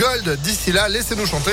Gold. D'ici là, laissez-nous chanter.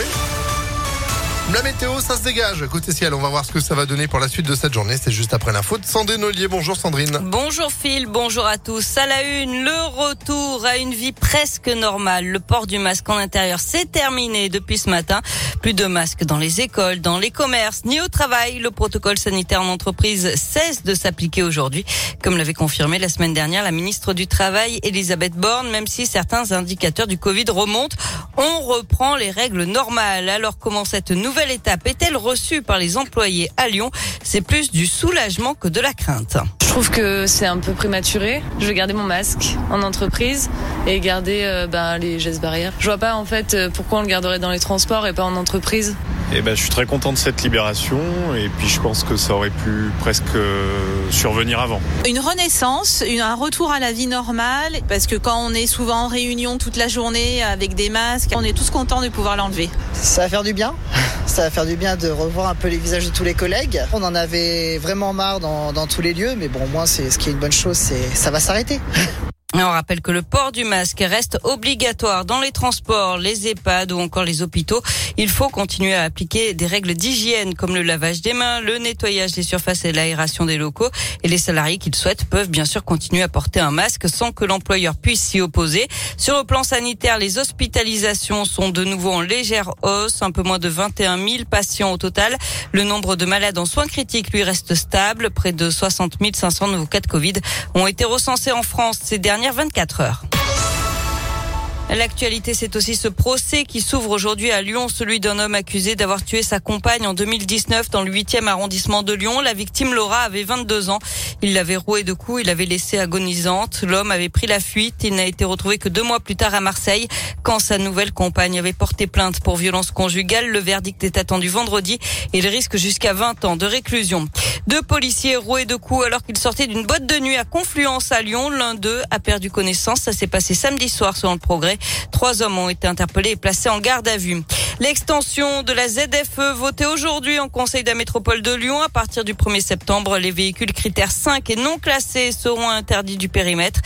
La météo, ça se dégage. Côté ciel, on va voir ce que ça va donner pour la suite de cette journée. C'est juste après l'info de Sandrine Ollier. Bonjour Sandrine. Bonjour Phil, bonjour à tous. À la une, le retour à une vie presque normale. Le port du masque en intérieur, c'est terminé depuis ce matin. Plus de masques dans les écoles, dans les commerces, ni au travail. Le protocole sanitaire en entreprise cesse de s'appliquer aujourd'hui. Comme l'avait confirmé la semaine dernière la ministre du Travail, Elisabeth Borne, même si certains indicateurs du Covid remontent, on reprend les règles normales. Alors comment cette nouvelle étape est-elle reçue par les employés à Lyon? C'est plus du soulagement que de la crainte. Je trouve que c'est un peu prématuré. Je vais garder mon masque en entreprise et garder euh, ben, les gestes barrières. Je vois pas en fait euh, pourquoi on le garderait dans les transports et pas en entreprise. Eh ben, je suis très content de cette libération et puis je pense que ça aurait pu presque euh, survenir avant. Une renaissance, un retour à la vie normale parce que quand on est souvent en réunion toute la journée avec des masques, on est tous contents de pouvoir l'enlever. Ça va faire du bien ça va faire du bien de revoir un peu les visages de tous les collègues. On en avait vraiment marre dans, tous les lieux, mais bon, moins, c'est ce qui est une bonne chose, c'est ça va s'arrêter. On rappelle que le port du masque reste obligatoire dans les transports, les EHPAD ou encore les hôpitaux. Il faut continuer à appliquer des règles d'hygiène comme le lavage des mains, le nettoyage des surfaces et l'aération des locaux. Et les salariés qui le souhaitent peuvent bien sûr continuer à porter un masque sans que l'employeur puisse s'y opposer. Sur le plan sanitaire, les hospitalisations sont de nouveau en légère hausse, un peu moins de 21 000 patients au total. Le nombre de malades en soins critiques lui reste stable. Près de 60 500 nouveaux cas de Covid ont été recensés en France ces dernières 24 heures. L'actualité, c'est aussi ce procès qui s'ouvre aujourd'hui à Lyon, celui d'un homme accusé d'avoir tué sa compagne en 2019 dans le 8e arrondissement de Lyon. La victime, Laura, avait 22 ans. Il l'avait roué de coups, il l'avait laissée agonisante. L'homme avait pris la fuite. Il n'a été retrouvé que deux mois plus tard à Marseille, quand sa nouvelle compagne avait porté plainte pour violence conjugale. Le verdict est attendu vendredi et il risque jusqu'à 20 ans de réclusion. Deux policiers roués de coups alors qu'ils sortaient d'une boîte de nuit à Confluence à Lyon. L'un d'eux a perdu connaissance. Ça s'est passé samedi soir selon le progrès. Trois hommes ont été interpellés et placés en garde à vue. L'extension de la ZFE votée aujourd'hui en Conseil de la métropole de Lyon. À partir du 1er septembre, les véhicules critères 5 et non classés seront interdits du périmètre.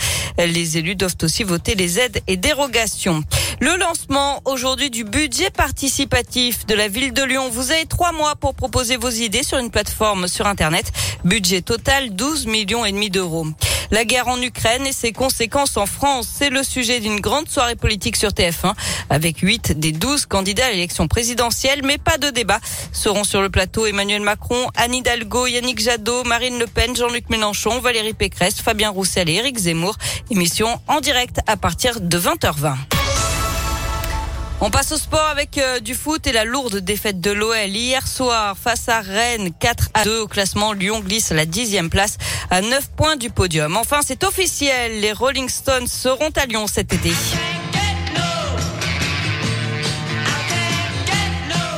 Les élus doivent aussi voter les aides et dérogations. Le lancement aujourd'hui du budget participatif de la ville de Lyon. Vous avez trois mois pour proposer vos idées sur une plateforme sur Internet. Budget total 12 millions et demi d'euros. La guerre en Ukraine et ses conséquences en France, c'est le sujet d'une grande soirée politique sur TF1 avec 8 des 12 candidats à l'élection présidentielle, mais pas de débat. Seront sur le plateau Emmanuel Macron, Anne Hidalgo, Yannick Jadot, Marine Le Pen, Jean-Luc Mélenchon, Valérie Pécresse, Fabien Roussel et Éric Zemmour. Émission en direct à partir de 20h20. On passe au sport avec euh, du foot et la lourde défaite de l'OL hier soir face à Rennes 4 à 2 au classement. Lyon glisse à la dixième place à 9 points du podium. Enfin, c'est officiel. Les Rolling Stones seront à Lyon cet été.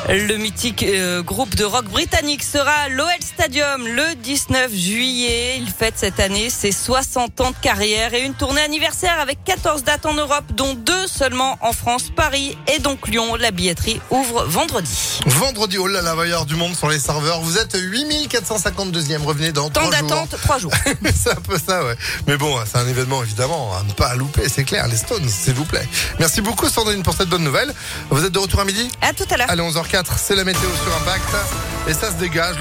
Le mythique euh, groupe de rock britannique sera à l'OL Stadium le 19 juillet. Il fête cette année ses 60 ans de carrière et une tournée anniversaire avec 14 dates en Europe, dont deux seulement en France, Paris et donc Lyon. La billetterie ouvre vendredi. Vendredi, oh là là, va y avoir du monde sur les serveurs. Vous êtes 8452e, revenez dans Temps 3 jours. d'attente, 3 jours. c'est un peu ça, ouais. Mais bon, c'est un événement évidemment à ne pas louper, c'est clair. Les Stones, s'il vous plaît. Merci beaucoup Sandrine pour cette bonne nouvelle. Vous êtes de retour à midi? À tout à l'heure. Allez, 11h04, c'est la météo sur Impact. Et ça se dégage.